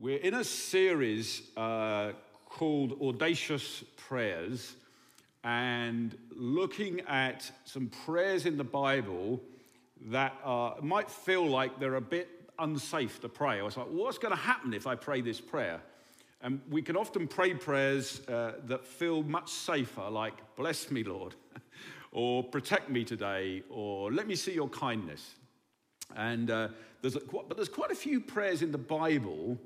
We're in a series uh, called Audacious Prayers and looking at some prayers in the Bible that might feel like they're a bit unsafe to pray. I was like, what's going to happen if I pray this prayer? And we can often pray prayers uh, that feel much safer, like, bless me, Lord, or protect me today, or let me see your kindness. And uh, there's a, but there's quite a few prayers in the Bible,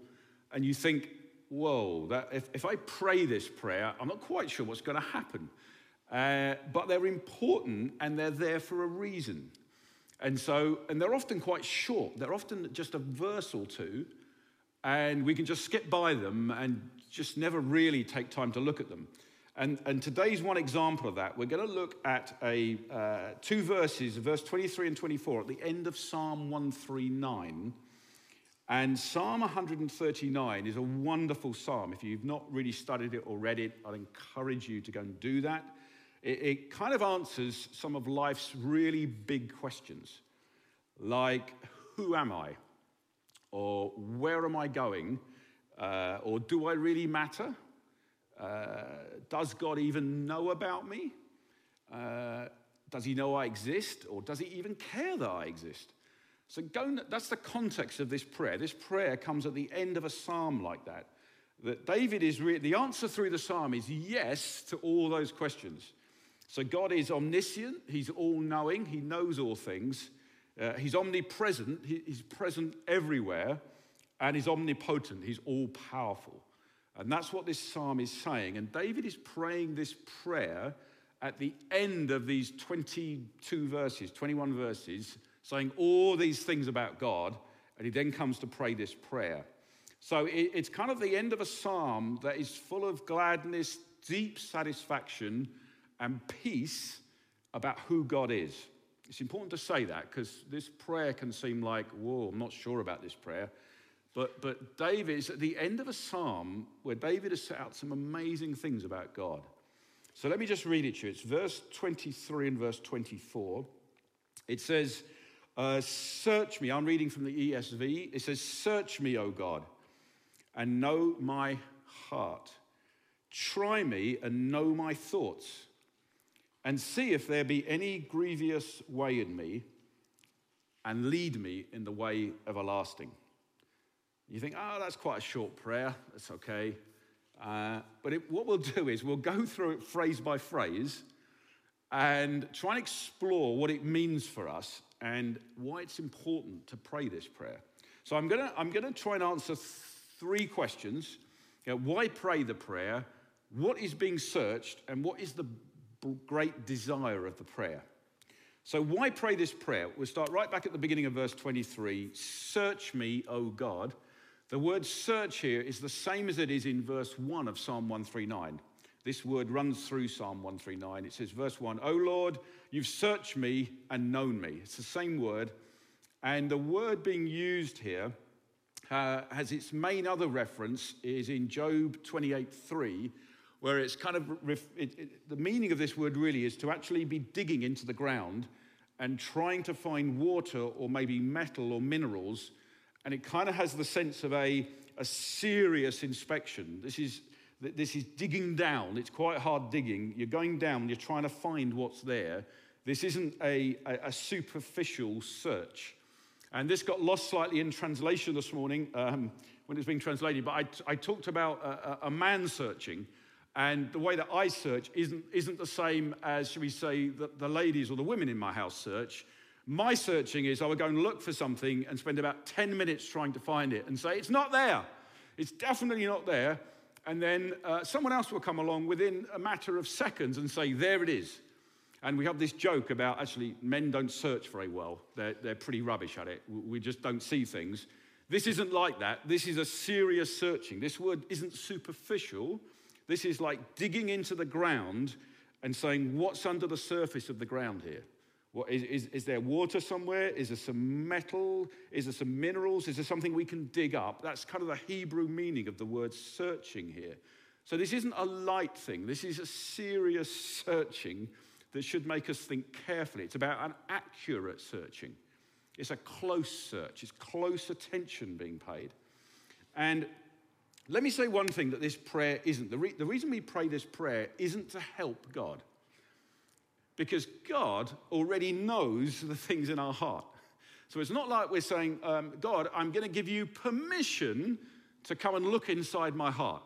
and you think, whoa, that, if, if I pray this prayer, I'm not quite sure what's going to happen. Uh, but they're important and they're there for a reason. And so, and they're often quite short. They're often just a verse or two, and we can just skip by them and just never really take time to look at them. And, and today's one example of that. We're going to look at a, uh, two verses, verse 23 and 24, at the end of Psalm 139. And Psalm 139 is a wonderful psalm. If you've not really studied it or read it, I'd encourage you to go and do that. It, it kind of answers some of life's really big questions, like who am I? Or where am I going? Uh, or do I really matter? Uh, does God even know about me? Uh, does he know I exist? Or does he even care that I exist? So go, that's the context of this prayer. This prayer comes at the end of a psalm like that. That David is re- the answer through the psalm is yes to all those questions. So God is omniscient, He's all knowing, He knows all things. Uh, he's omnipresent, he, He's present everywhere, and He's omnipotent, He's all powerful. And that's what this psalm is saying. And David is praying this prayer at the end of these 22 verses, 21 verses, saying all these things about God. And he then comes to pray this prayer. So it's kind of the end of a psalm that is full of gladness, deep satisfaction, and peace about who God is. It's important to say that because this prayer can seem like, whoa, I'm not sure about this prayer. But, but David is at the end of a psalm where David has set out some amazing things about God. So let me just read it to you. It's verse 23 and verse 24. It says, uh, Search me. I'm reading from the ESV. It says, Search me, O God, and know my heart. Try me and know my thoughts, and see if there be any grievous way in me, and lead me in the way everlasting. You think, oh, that's quite a short prayer. That's okay. Uh, but it, what we'll do is we'll go through it phrase by phrase and try and explore what it means for us and why it's important to pray this prayer. So I'm going to I'm to try and answer three questions. You know, why pray the prayer? What is being searched? And what is the great desire of the prayer? So, why pray this prayer? We'll start right back at the beginning of verse 23 Search me, O God. The word search here is the same as it is in verse 1 of Psalm 139. This word runs through Psalm 139. It says, verse 1, O Lord, you've searched me and known me. It's the same word. And the word being used here uh, has its main other reference is in Job 28 3, where it's kind of, it, it, the meaning of this word really is to actually be digging into the ground and trying to find water or maybe metal or minerals and it kind of has the sense of a, a serious inspection. This is, this is digging down. It's quite hard digging. You're going down, you're trying to find what's there. This isn't a, a, a superficial search. And this got lost slightly in translation this morning um, when it's being translated, but I, I talked about a, a, man searching. And the way that I search isn't, isn't the same as, should we say, the, the ladies or the women in my house search. My searching is I would go and look for something and spend about 10 minutes trying to find it and say, it's not there. It's definitely not there. And then uh, someone else will come along within a matter of seconds and say, there it is. And we have this joke about actually men don't search very well, they're, they're pretty rubbish at it. We just don't see things. This isn't like that. This is a serious searching. This word isn't superficial. This is like digging into the ground and saying, what's under the surface of the ground here? What, is, is, is there water somewhere? Is there some metal? Is there some minerals? Is there something we can dig up? That's kind of the Hebrew meaning of the word searching here. So this isn't a light thing, this is a serious searching that should make us think carefully. It's about an accurate searching, it's a close search, it's close attention being paid. And Let me say one thing that this prayer isn't. The, re- the reason we pray this prayer isn't to help God, because God already knows the things in our heart. So it's not like we're saying, um, God, I'm going to give you permission to come and look inside my heart.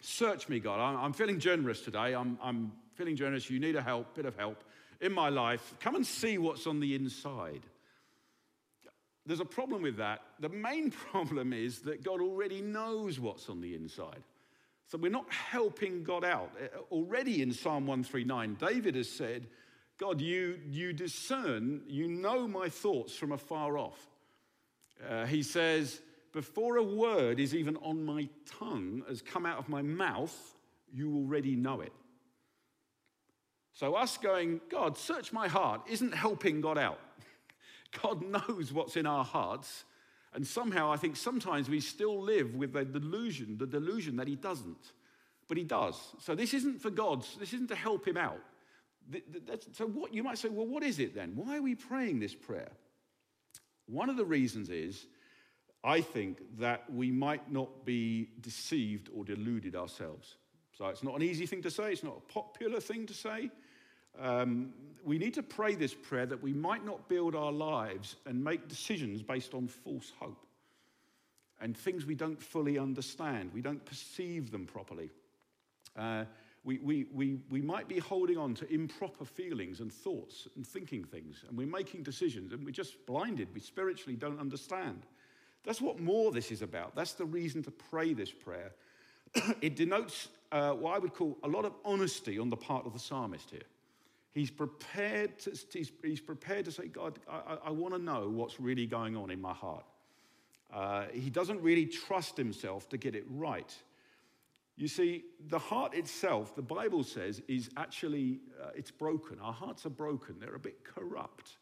Search me, God. I'm, feeling generous today. I'm, I'm feeling generous. You need a help, bit of help in my life. Come and see what's on the inside. There's a problem with that. The main problem is that God already knows what's on the inside. So we're not helping God out. Uh, already in Psalm 139, David has said, God, you, you discern, you know my thoughts from afar off. Uh, he says, Before a word is even on my tongue, has come out of my mouth, you already know it. So, us going, God, search my heart, isn't helping God out. God knows what's in our hearts. And somehow, I think sometimes we still live with the delusion, the delusion that He doesn't. But He does. So, this isn't for God, this isn't to help Him out. So, what you might say, well, what is it then? Why are we praying this prayer? One of the reasons is, I think, that we might not be deceived or deluded ourselves. So, it's not an easy thing to say, it's not a popular thing to say. Um, we need to pray this prayer that we might not build our lives and make decisions based on false hope and things we don't fully understand. We don't perceive them properly. Uh, we, we, we, we might be holding on to improper feelings and thoughts and thinking things, and we're making decisions and we're just blinded. We spiritually don't understand. That's what more this is about. That's the reason to pray this prayer. it denotes uh, what I would call a lot of honesty on the part of the psalmist here. He's prepared to, he's, he's prepared to say, God, I, I want to know what's really going on in my heart. Uh, he doesn't really trust himself to get it right. You see, the heart itself, the Bible says, is actually, uh, it's broken. Our hearts are broken. They're a bit corrupt.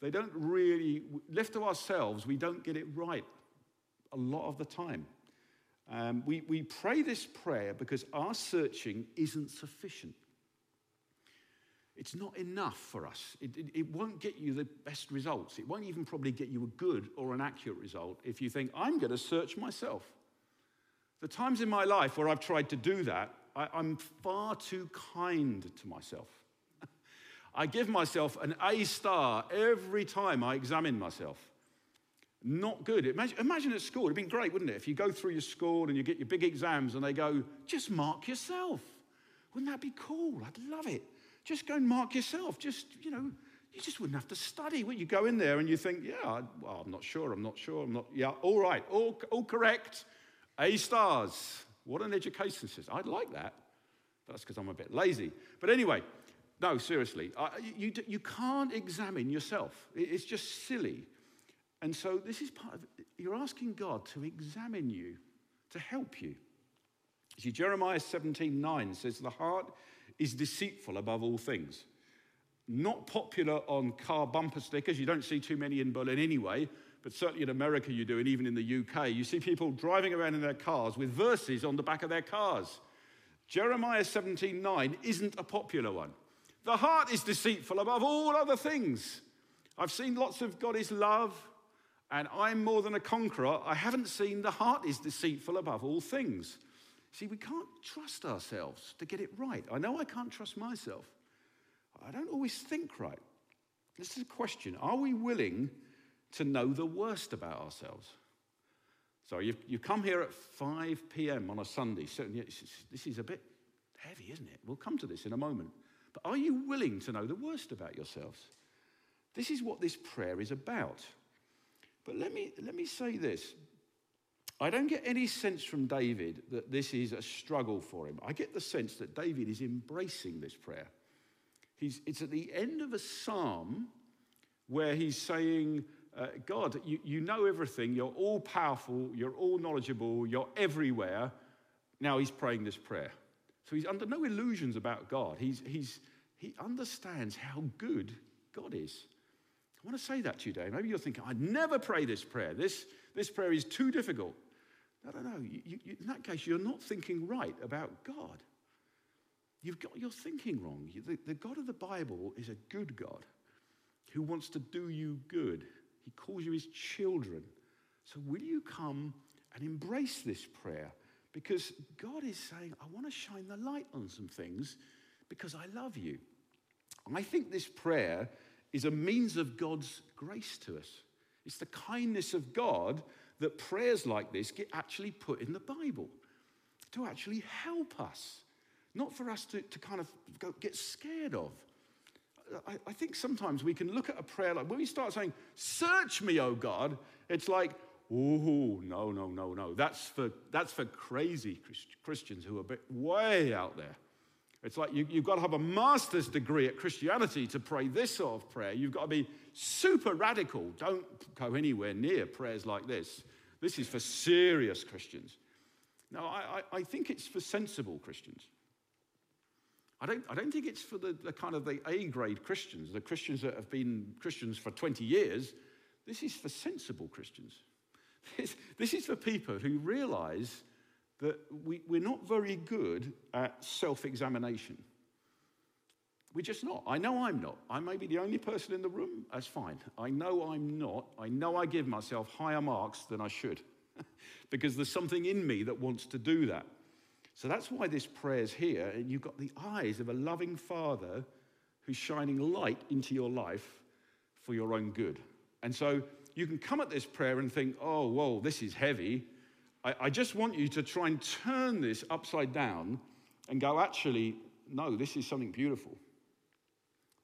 They don't really, left to ourselves, we don't get it right a lot of the time. Um, we, we pray this prayer because our searching isn't sufficient. It's not enough for us. It, it, it, won't get you the best results. It won't even probably get you a good or an accurate result if you think, I'm going to search myself. The times in my life where I've tried to do that, I, I'm far too kind to myself. I give myself an A star every time I examine myself. Not good. Imagine, imagine, at school, it'd been great, wouldn't it? If you go through your school and you get your big exams and they go, just mark yourself. Wouldn't that be cool? I'd love it. Just go and mark yourself. Just, you know, you just wouldn't have to study. Well, you go in there and you think, yeah, well, I'm not sure, I'm not sure, I'm not, yeah, all right, all, all correct. A stars. What an education system. I'd like that. That's because I'm a bit lazy. But anyway, no, seriously, I, you, you can't examine yourself. It's just silly. And so this is part of, you're asking God to examine you, to help you. See, Jeremiah 17 9 says, The heart is deceitful above all things. Not popular on car bumper stickers. You don't see too many in Berlin anyway, but certainly in America you do, and even in the UK. You see people driving around in their cars with verses on the back of their cars. Jeremiah 17:9 isn't a popular one. The heart is deceitful above all other things. I've seen lots of God is love, and I'm more than a conqueror. I haven't seen the heart is deceitful above all things. See, we can't trust ourselves to get it right. I know I can't trust myself. I don't always think right. This is a question Are we willing to know the worst about ourselves? So you've, you've come here at 5 p.m. on a Sunday. This is a bit heavy, isn't it? We'll come to this in a moment. But are you willing to know the worst about yourselves? This is what this prayer is about. But let me, let me say this I don't get any sense from David that this is a struggle for him. I get the sense that David is embracing this prayer. He's, it's at the end of a psalm where he's saying, uh, God, you, you know everything, you're all powerful, you're all knowledgeable, you're everywhere. Now he's praying this prayer. So he's under no illusions about God. He's, he's, he understands how good God is. I want to say that to you today. Maybe you're thinking, I'd never pray this prayer. This, this prayer is too difficult. No, no, no. You, you, in that case, you're not thinking right about God. You've got your thinking wrong. The, the God of the Bible is a good God who wants to do you good. He calls you his children. So, will you come and embrace this prayer because God is saying, I want to shine the light on some things because I love you. I think this prayer is a means of God's grace to us. It's the kindness of God that prayers like this get actually put in the Bible to actually help us, not for us to, to kind of go, get scared of. I, I think sometimes we can look at a prayer like when we start saying, Search me, O God, it's like, Oh, no, no, no, no. That's for, that's for crazy Christians who are a bit way out there. It's like you, have got to have a master's degree at Christianity to pray this sort of prayer. You've got to be super radical. Don't go anywhere near prayers like this. This is for serious Christians. No, I, I, I think it's for sensible Christians. I don't, I don't think it's for the, the kind of the A grade Christians, the Christians that have been Christians for 20 years. This is for sensible Christians. This, this is for people who realize that we, we're not very good at self examination. We're just not. I know I'm not. I may be the only person in the room. That's fine. I know I'm not. I know I give myself higher marks than I should because there's something in me that wants to do that. So that's why this prayer's here. And you've got the eyes of a loving father who's shining light into your life for your own good. And so you can come at this prayer and think, oh, whoa, this is heavy. I, I just want you to try and turn this upside down and go, actually, no, this is something beautiful.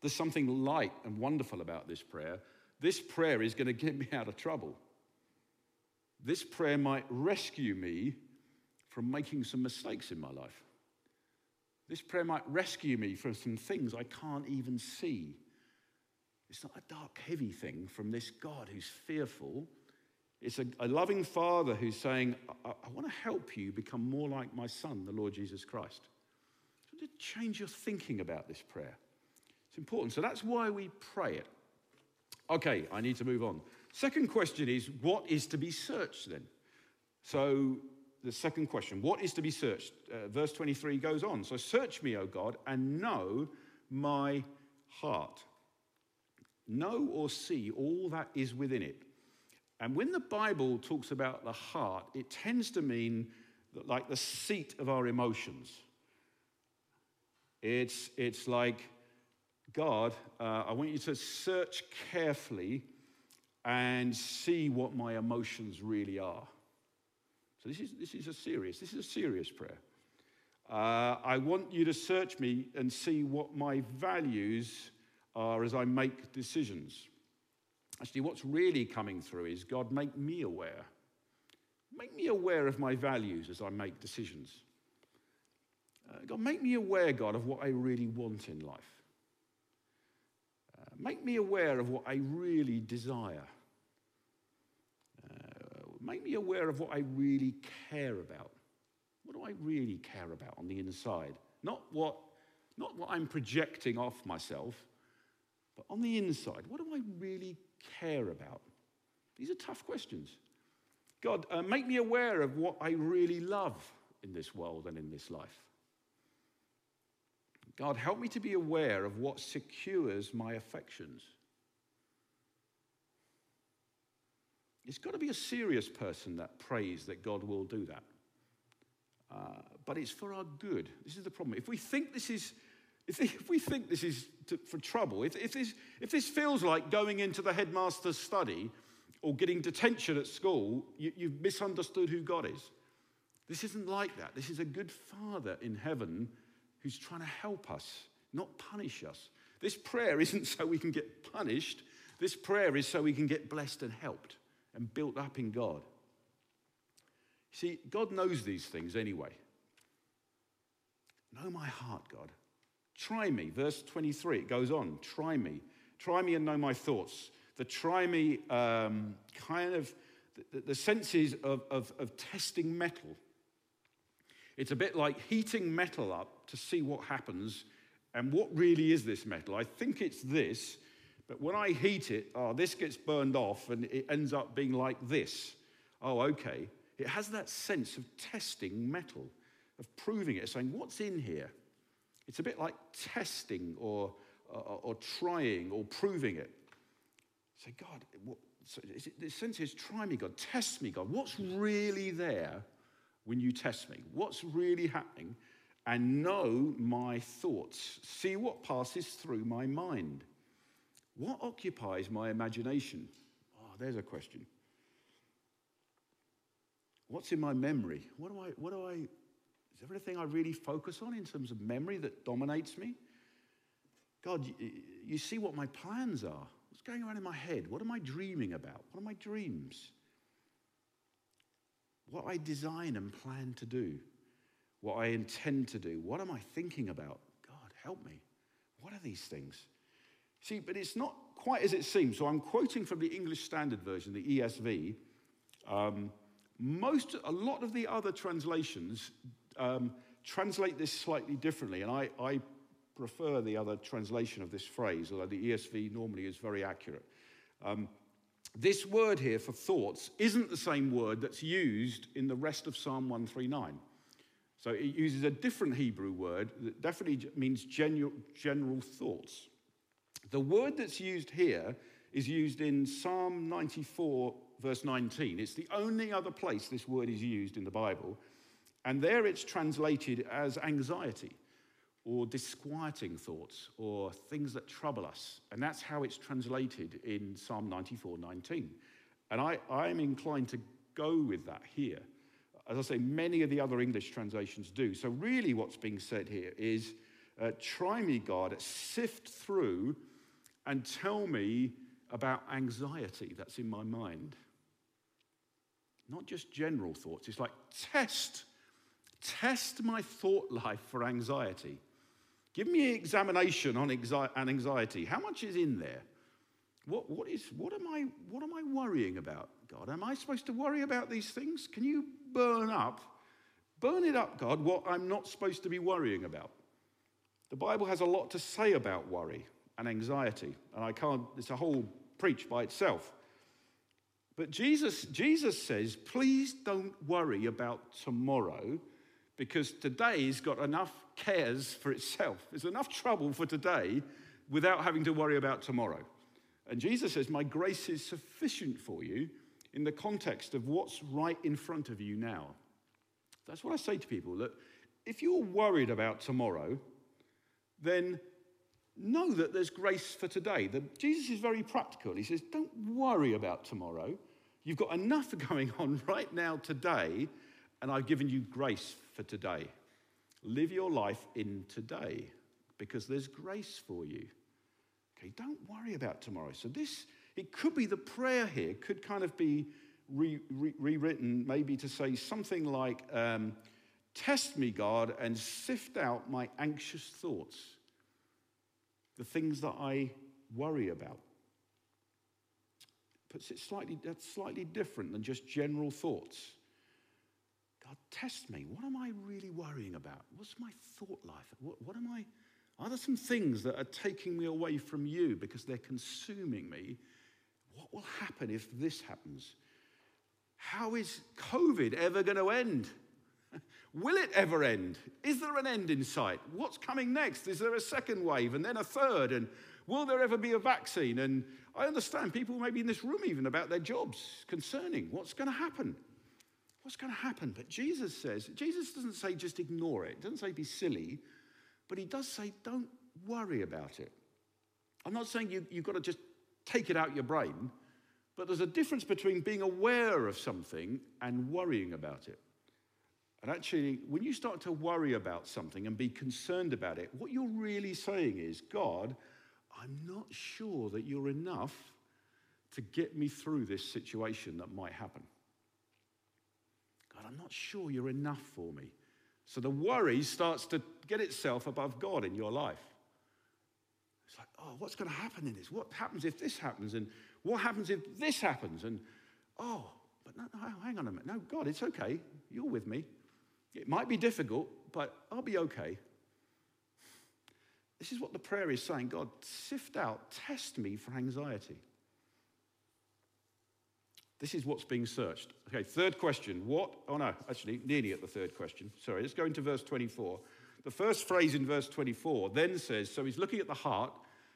There's something light and wonderful about this prayer. This prayer is going to get me out of trouble. This prayer might rescue me from making some mistakes in my life. This prayer might rescue me from some things I can't even see. It's not a dark, heavy thing from this God who's fearful it's a, a loving father who's saying, I, I want to help you become more like my son, the Lord Jesus Christ. So to change your thinking about this prayer. It's important. So that's why we pray it. Okay, I need to move on. Second question is, what is to be searched then? So the second question, what is to be searched? Uh, verse 23 goes on. So search me, O God, and know my heart. Know or see all that is within it and when the Bible talks about the heart, it tends to mean like the seat of our emotions. It's, it's like, God, uh, I want you to search carefully and see what my emotions really are. So this is, this is a serious, this is a serious prayer. Uh, I want you to search me and see what my values are as I make decisions. Actually, what's really coming through is God, make me aware. Make me aware of my values as I make decisions. Uh, God, make me aware, God, of what I really want in life. Make me aware of what I really desire. Uh, make me aware of what I really care about. What do I really care about on the inside? Not what, not what I'm projecting off myself, but on the inside, what do I really care about? These are tough questions. God, uh, make me aware of what I really love in this world and in this life. God, help me to be aware of what secures my affections. It's got to be a serious person that prays that God will do that. Uh, but it's for our good. This is the problem. If we think this is if, if we think this is to, for trouble, if, if, this, if this feels like going into the headmaster's study or getting detention at school, you, you've misunderstood who God is. This isn't like that. This is a good father in heaven who's trying to help us, not punish us. This prayer isn't so we can get punished. This prayer is so we can get blessed and helped and built up in God. See, God knows these things anyway. Know my heart, God. Try me. Verse 23, it goes on. Try me. Try me and know my thoughts. The try me um, kind of, the, the senses of, of, of testing metal. It's a bit like heating metal up to see what happens and what really is this metal. I think it's this, but when I heat it, oh, this gets burned off and it ends up being like this. Oh, okay. It has that sense of testing metal, of proving it, saying, what's in here? It's a bit like testing or, or, or trying or proving it. Say, God, what, so the sense is, try me, God, test me, God. What's really there when you test me? What's really happening? And know my thoughts. See what passes through my mind. What occupies my imagination? Oh, there's a question. What's in my memory? What do I, what do I, is everything I really focus on in terms of memory that dominates me? God, you, you see what my plans are. What's going on in my head? What am I dreaming about? What are my dreams? What I design and plan to do? What I intend to do? What am I thinking about? God, help me. What are these things? See, but it's not quite as it seems. So I'm quoting from the English Standard Version, the ESV. Um, most, a lot of the other translations um, translate this slightly differently, and I, I prefer the other translation of this phrase, although the ESV normally is very accurate. Um, this word here for thoughts isn't the same word that's used in the rest of Psalm 139. So it uses a different Hebrew word that definitely means general, thoughts. The word that's used here is used in Psalm 94, verse 19. It's the only other place this word is used in the Bible. And there it's translated as anxiety or disquieting thoughts or things that trouble us. And that's how it's translated in Psalm 94 19. And I, I'm inclined to go with that here. As I say, many of the other English translations do. So, really, what's being said here is uh, try me, God, sift through and tell me about anxiety that's in my mind not just general thoughts. It's like test, test my thought life for anxiety. Give me an examination on anxiety. How much is in there? What, what, is, what, am I, what am I worrying about, God? Am I supposed to worry about these things? Can you burn up, burn it up, God, what I'm not supposed to be worrying about? The Bible has a lot to say about worry and anxiety, and I can't, it's a whole preach by itself. But Jesus, Jesus says, please don't worry about tomorrow because today's got enough cares for itself. There's enough trouble for today without having to worry about tomorrow. And Jesus says, My grace is sufficient for you in the context of what's right in front of you now. That's what I say to people that if you're worried about tomorrow, then know that there's grace for today. The, Jesus is very practical. He says, Don't worry about tomorrow. You've got enough going on right now today, and I've given you grace for today. Live your life in today because there's grace for you. Okay, don't worry about tomorrow. So, this, it could be the prayer here, could kind of be re, re, rewritten maybe to say something like, um, Test me, God, and sift out my anxious thoughts, the things that I worry about puts it slightly, that's slightly different than just general thoughts. God, test me. What am I really worrying about? What's my thought life? What, what am I? Are there some things that are taking me away from you because they're consuming me? What will happen if this happens? How is COVID ever going to end? Will it ever end? Is there an end in sight? What's coming next? Is there a second wave and then a third? And will there ever be a vaccine? And I understand people maybe in this room even about their jobs concerning what's going to happen. What's going to happen? But Jesus says, Jesus doesn't say just ignore it, doesn't say be silly, but he does say don't worry about it. I'm not saying you, you've got to just take it out your brain, but there's a difference between being aware of something and worrying about it. And actually, when you start to worry about something and be concerned about it, what you're really saying is, God, I'm not sure that you're enough to get me through this situation that might happen. God, I'm not sure you're enough for me. So the worry starts to get itself above God in your life. It's like, oh, what's going to happen in this? What happens if this happens? And what happens if this happens? And oh, but no, no, hang on a minute. No, God, it's okay. You're with me. It might be difficult, but I'll be okay. This is what the prayer is saying God, sift out, test me for anxiety. This is what's being searched. Okay, third question. What? Oh no, actually, nearly at the third question. Sorry, let's go into verse 24. The first phrase in verse 24 then says, so he's looking at the heart.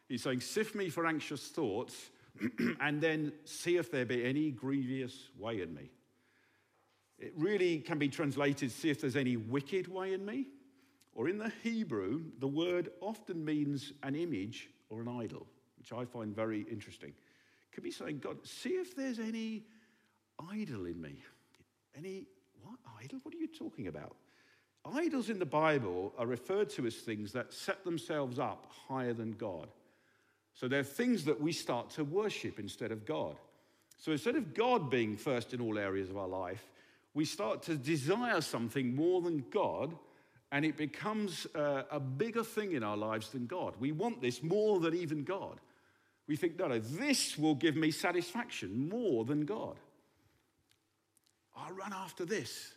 He's saying, sift me for anxious thoughts, and then see if there be any grievous way in me. It really can be translated see if there's any wicked way in me. Or in the Hebrew, the word often means an image or an idol, which I find very interesting. Could be saying, God, see if there's any idol in me. Any, what idol? What are you talking about? Idols in the Bible are referred to as things that set themselves up higher than God. So they're things that we start to worship instead of God. So instead of God being first in all areas of our life, we start to desire something more than God, and it becomes a, a bigger thing in our lives than God. We want this more than even God. We think, no, no, this will give me satisfaction more than God. I'll run after this.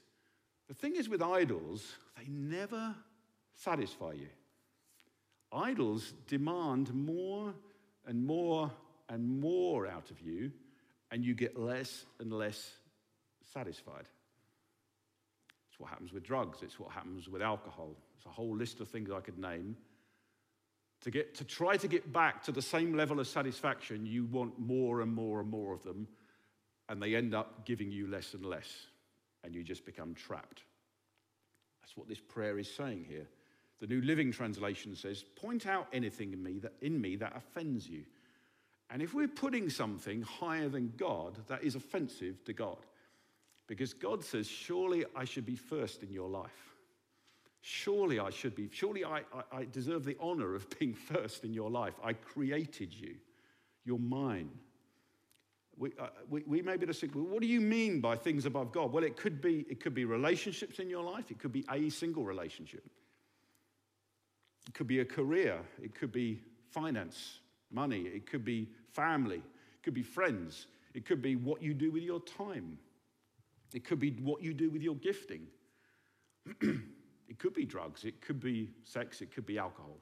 The thing is with idols, they never satisfy you. Idols demand more and more and more out of you, and you get less and less satisfied. It's what happens with drugs, it's what happens with alcohol. It's a whole list of things I could name. To, get, to try to get back to the same level of satisfaction, you want more and more and more of them, and they end up giving you less and less, and you just become trapped. That's what this prayer is saying here. The New Living Translation says, Point out anything in me that, in me that offends you. And if we're putting something higher than God, that is offensive to God. Because God says, Surely I should be first in your life. Surely I should be. Surely I, I, I deserve the honor of being first in your life. I created you. You're mine. We, uh, we, we may be say, well, what do you mean by things above God? Well, it could, be, it could be relationships in your life, it could be a single relationship, it could be a career, it could be finance, money, it could be family, it could be friends, it could be what you do with your time, it could be what you do with your gifting. it could be drugs, it could be sex, it could be alcohol.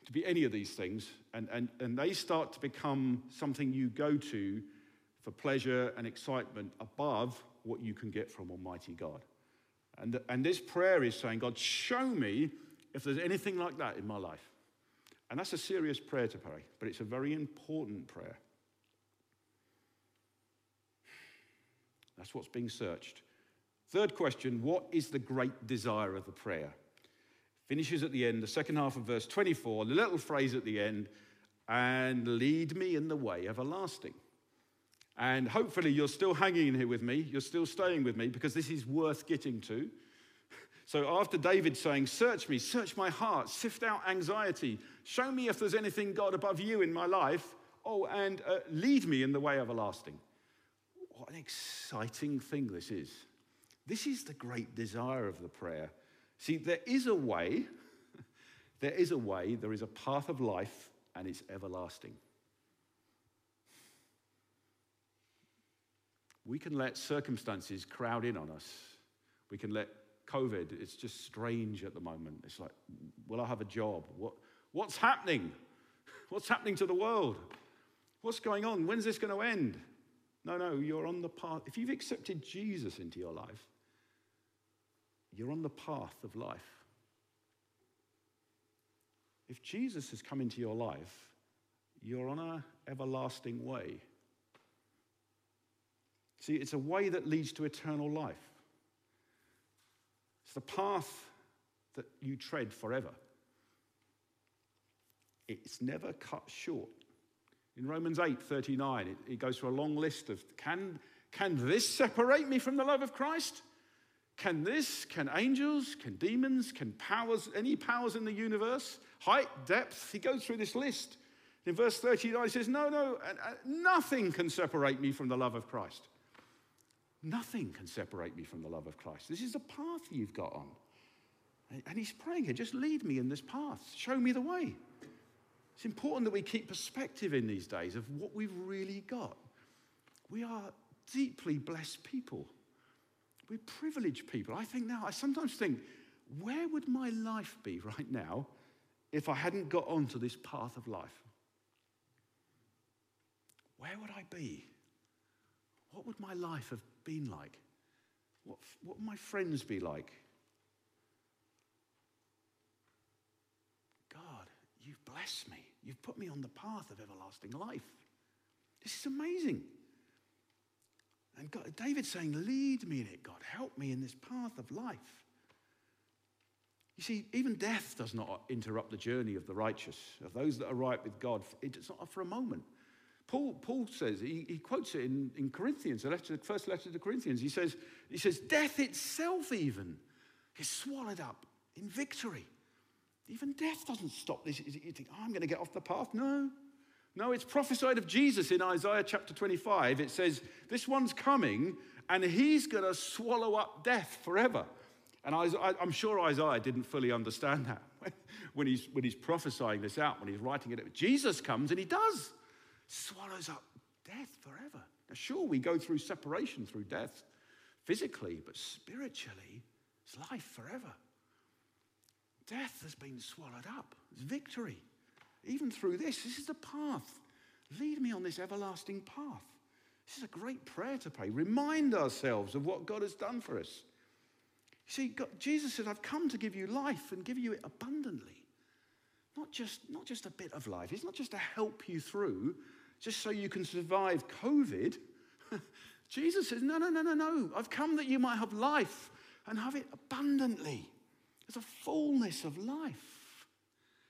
It could be any of these things. And, and, and they start to become something you go to for pleasure and excitement above what you can get from Almighty God. And, and this prayer is saying, God, show me if there's anything like that in my life. And that's a serious prayer to pray, but it's a very important prayer. That's what's being searched. Third question What is the great desire of the prayer? Finishes at the end, the second half of verse 24, the little phrase at the end, and lead me in the way everlasting. And hopefully, you're still hanging in here with me. You're still staying with me because this is worth getting to. So, after David saying, Search me, search my heart, sift out anxiety, show me if there's anything, God, above you in my life. Oh, and uh, lead me in the way everlasting. What an exciting thing this is. This is the great desire of the prayer. See, there is a way, there is a way, there is a path of life, and it's everlasting. We can let circumstances crowd in on us. We can let COVID, it's just strange at the moment. It's like, will I have a job? What, what's happening? What's happening to the world? What's going on? When's this going to end? No, no, you're on the path. If you've accepted Jesus into your life, you're on the path of life. If Jesus has come into your life, you're on an everlasting way. See, it's a way that leads to eternal life. It's the path that you tread forever. It's never cut short. In Romans 8 39, it, goes through a long list of can, can this separate me from the love of Christ? Can this, can angels, can demons, can powers, any powers in the universe, height, depth? He goes through this list. In verse 39, he says, No, no, nothing can separate me from the love of Christ. Nothing can separate me from the love of Christ. This is the path you've got on. And he's praying here, just lead me in this path, show me the way. It's important that we keep perspective in these days of what we've really got. We are deeply blessed people. We're privileged people. I think now, I sometimes think, where would my life be right now if I hadn't got onto this path of life? Where would I be? What would my life have been like? What, what would my friends be like? God, you've blessed me. You've put me on the path of everlasting life. This is amazing. And God, David's saying, Lead me in it, God. Help me in this path of life. You see, even death does not interrupt the journey of the righteous, of those that are right with God. It's not for a moment. Paul, Paul says, he, he quotes it in, in Corinthians, the, letter, the first letter to the Corinthians. He says, he says, Death itself, even, is swallowed up in victory. Even death doesn't stop this. You think, oh, I'm going to get off the path. No. No, it's prophesied of Jesus in Isaiah chapter 25. It says, This one's coming and he's going to swallow up death forever. And I, am sure Isaiah didn't fully understand that when he's, when he's prophesying this out, when he's writing it. Jesus comes and he does, swallows up death forever. Now, sure, we go through separation through death physically, but spiritually, it's life forever. Death has been swallowed up, it's victory. Even through this, this is the path. Lead me on this everlasting path. This is a great prayer to pray. Remind ourselves of what God has done for us. See, God, Jesus said, I've come to give you life and give you it abundantly. Not just, not just a bit of life. It's not just to help you through, just so you can survive COVID. Jesus says, No, no, no, no, no. I've come that you might have life and have it abundantly. There's a fullness of life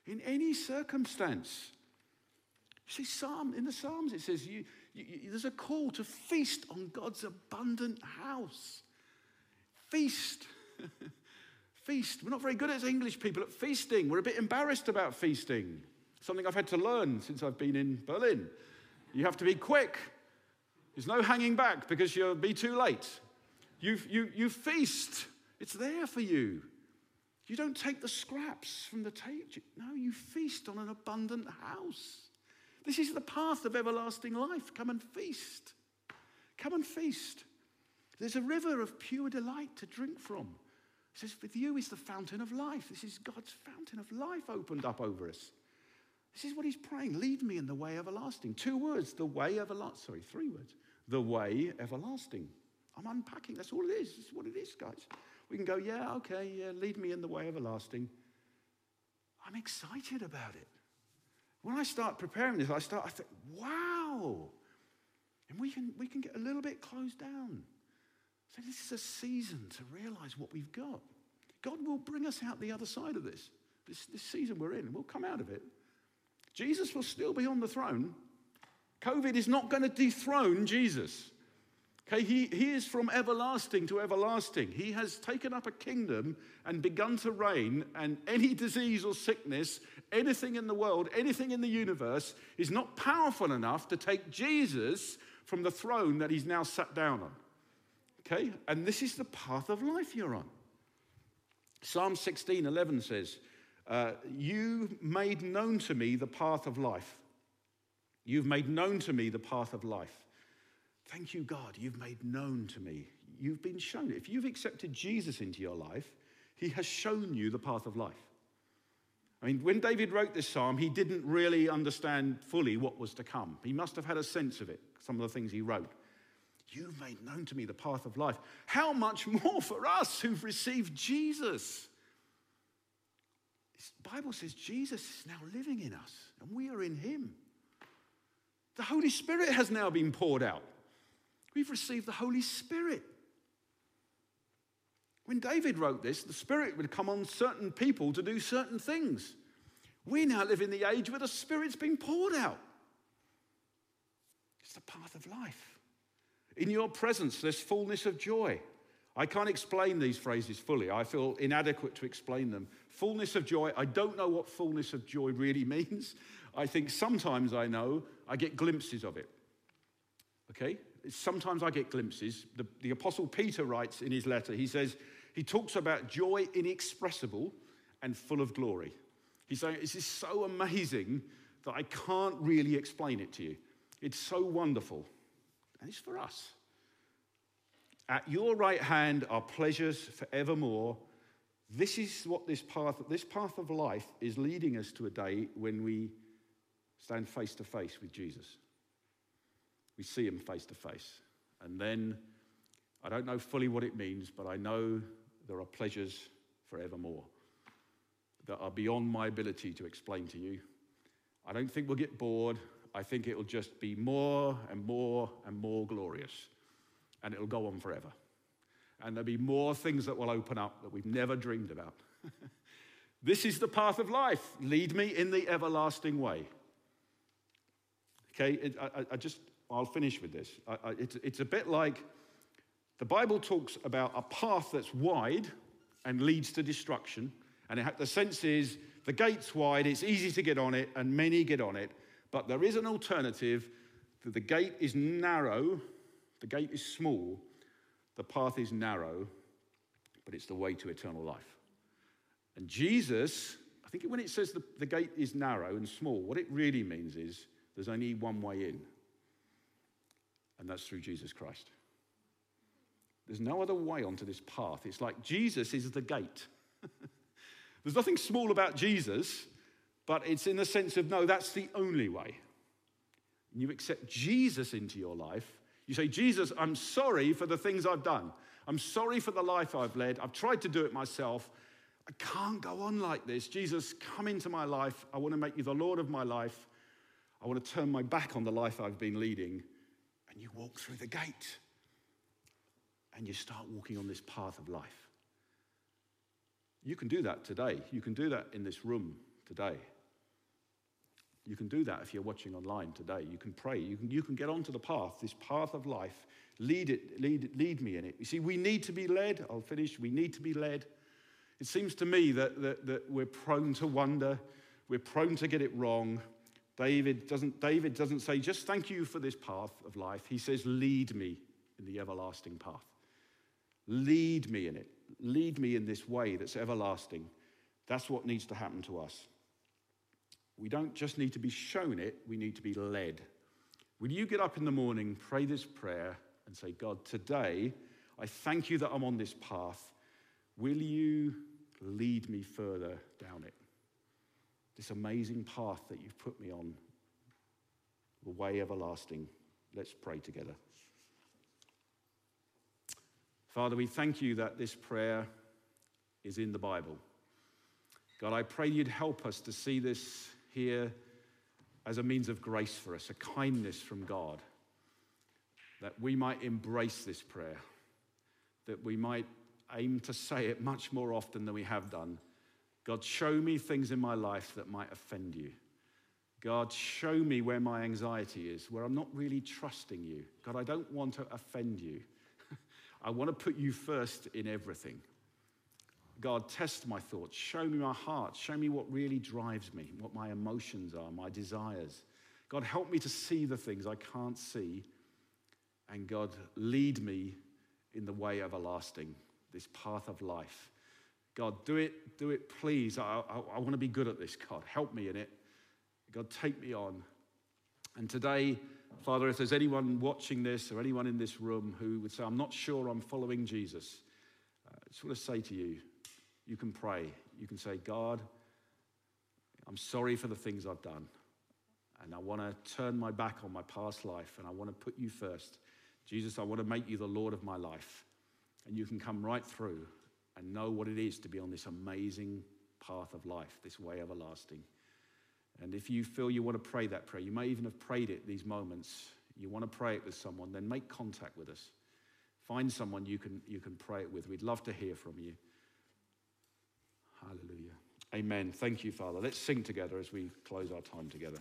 in any circumstance. See, Psalm, in the Psalms, it says you, you, you, there's a call to feast on God's abundant house. Feast. feast. We're not very good as English people at feasting. We're a bit embarrassed about feasting. Something I've had to learn since I've been in Berlin. You have to be quick. There's no hanging back because you'll be too late. You, you, you feast. It's there for you. You don't take the scraps from the table. No, you feast on an abundant house. This is the path of everlasting life. Come and feast. Come and feast. There's a river of pure delight to drink from. He says, With you is the fountain of life. This is God's fountain of life opened up over us. This is what he's praying. Lead me in the way everlasting. Two words, the way everlasting. Sorry, three words. The way everlasting. I'm unpacking. That's all it is. This is what it is, guys. We can go, yeah, okay, yeah, lead me in the way everlasting. I'm excited about it. When I start preparing this, I start, I think, wow. And we can, we can get a little bit closed down. So this is a season to realize what we've got. God will bring us out the other side of this. This, this season we're in, we'll come out of it. Jesus will still be on the throne. COVID is not going to dethrone Jesus. Okay, he, he is from everlasting to everlasting. He has taken up a kingdom and begun to reign, and any disease or sickness, anything in the world, anything in the universe, is not powerful enough to take Jesus from the throne that he's now sat down on. Okay, and this is the path of life you're on. Psalm 16 11 says, uh, You made known to me the path of life. You've made known to me the path of life. Thank you, God, you've made known to me. You've been shown. If you've accepted Jesus into your life, he has shown you the path of life. I mean, when David wrote this psalm, he didn't really understand fully what was to come. He must have had a sense of it, some of the things he wrote. You've made known to me the path of life. How much more for us who've received Jesus? The Bible says Jesus is now living in us, and we are in him. The Holy Spirit has now been poured out. We've received the Holy Spirit. When David wrote this, the Spirit would come on certain people to do certain things. We now live in the age where the Spirit's been poured out. It's the path of life. In your presence, there's fullness of joy. I can't explain these phrases fully. I feel inadequate to explain them. Fullness of joy, I don't know what fullness of joy really means. I think sometimes I know, I get glimpses of it. Okay? Sometimes I get glimpses. The, the Apostle Peter writes in his letter, he says, he talks about joy inexpressible and full of glory. He's saying, This is so amazing that I can't really explain it to you. It's so wonderful. And it's for us. At your right hand are pleasures forevermore. This is what this path, this path of life is leading us to a day when we stand face to face with Jesus we see him face to face. And then I don't know fully what it means, but I know there are pleasures forevermore that are beyond my ability to explain to you. I don't think we'll get bored. I think it'll just be more and more and more glorious. and it'll go on forever. And there'll be more things that will open up that we've never dreamed about. this is the path of life. Lead me in the everlasting way. Okay, I, I, just, I'll finish with this. I, it's, it's a bit like the Bible talks about a path that's wide and leads to destruction. And it, the sense is the gate's wide, it's easy to get on it, and many get on it. But there is an alternative that the gate is narrow, the gate is small, the path is narrow, but it's the way to eternal life. And Jesus, I think when it says the, the gate is narrow and small, what it really means is there's only one way in, and that's through Jesus Christ. There's no other way onto this path. It's like Jesus is the gate. There's nothing small about Jesus, but it's in the sense of no, that's the only way. And you accept Jesus into your life. You say, Jesus, I'm sorry for the things I've done. I'm sorry for the life I've led. I've tried to do it myself. I can't go on like this. Jesus, come into my life. I want to make you the Lord of my life. I want to turn my back on the life I've been leading. And you walk through the gate and you start walking on this path of life. You can do that today. You can do that in this room today. You can do that if you're watching online today. You can pray. You can, you can get onto the path, this path of life. Lead it, lead, lead me in it. You see, we need to be led. I'll finish. We need to be led. It seems to me that, that, that we're prone to wonder. We're prone to get it wrong. David doesn't, David doesn't say, just thank you for this path of life. He says, lead me in the everlasting path. Lead me in it. Lead me in this way that's everlasting. That's what needs to happen to us. We don't just need to be shown it, we need to be led. Will you get up in the morning, pray this prayer, and say, God, today I thank you that I'm on this path. Will you lead me further down it? This amazing path that you've put me on, the way everlasting. Let's pray together. Father, we thank you that this prayer is in the Bible. God, I pray you'd help us to see this here as a means of grace for us, a kindness from God, that we might embrace this prayer, that we might aim to say it much more often than we have done. God, show me things in my life that might offend you. God, show me where my anxiety is, where I'm not really trusting you. God, I don't want to offend you. I want to put you first in everything. God, test my thoughts. Show me my heart. Show me what really drives me, what my emotions are, my desires. God, help me to see the things I can't see. And God, lead me in the way of everlasting, this path of life. God, do it, do it, please. I, I, I want to be good at this, God. Help me in it. God, take me on. And today, Father, if there's anyone watching this or anyone in this room who would say, I'm not sure I'm following Jesus, uh, I just want to say to you, you can pray. You can say, God, I'm sorry for the things I've done. And I want to turn my back on my past life and I want to put you first. Jesus, I want to make you the Lord of my life. And you can come right through and know what it is to be on this amazing path of life, this way everlasting. And if you feel you want to pray that prayer, you may even have prayed it these moments, you want to pray it with someone, then make contact with us. Find someone you can, you can pray it with. We'd love to hear from you. Hallelujah. Amen. Thank you, Father. Let's sing together as we close our time together.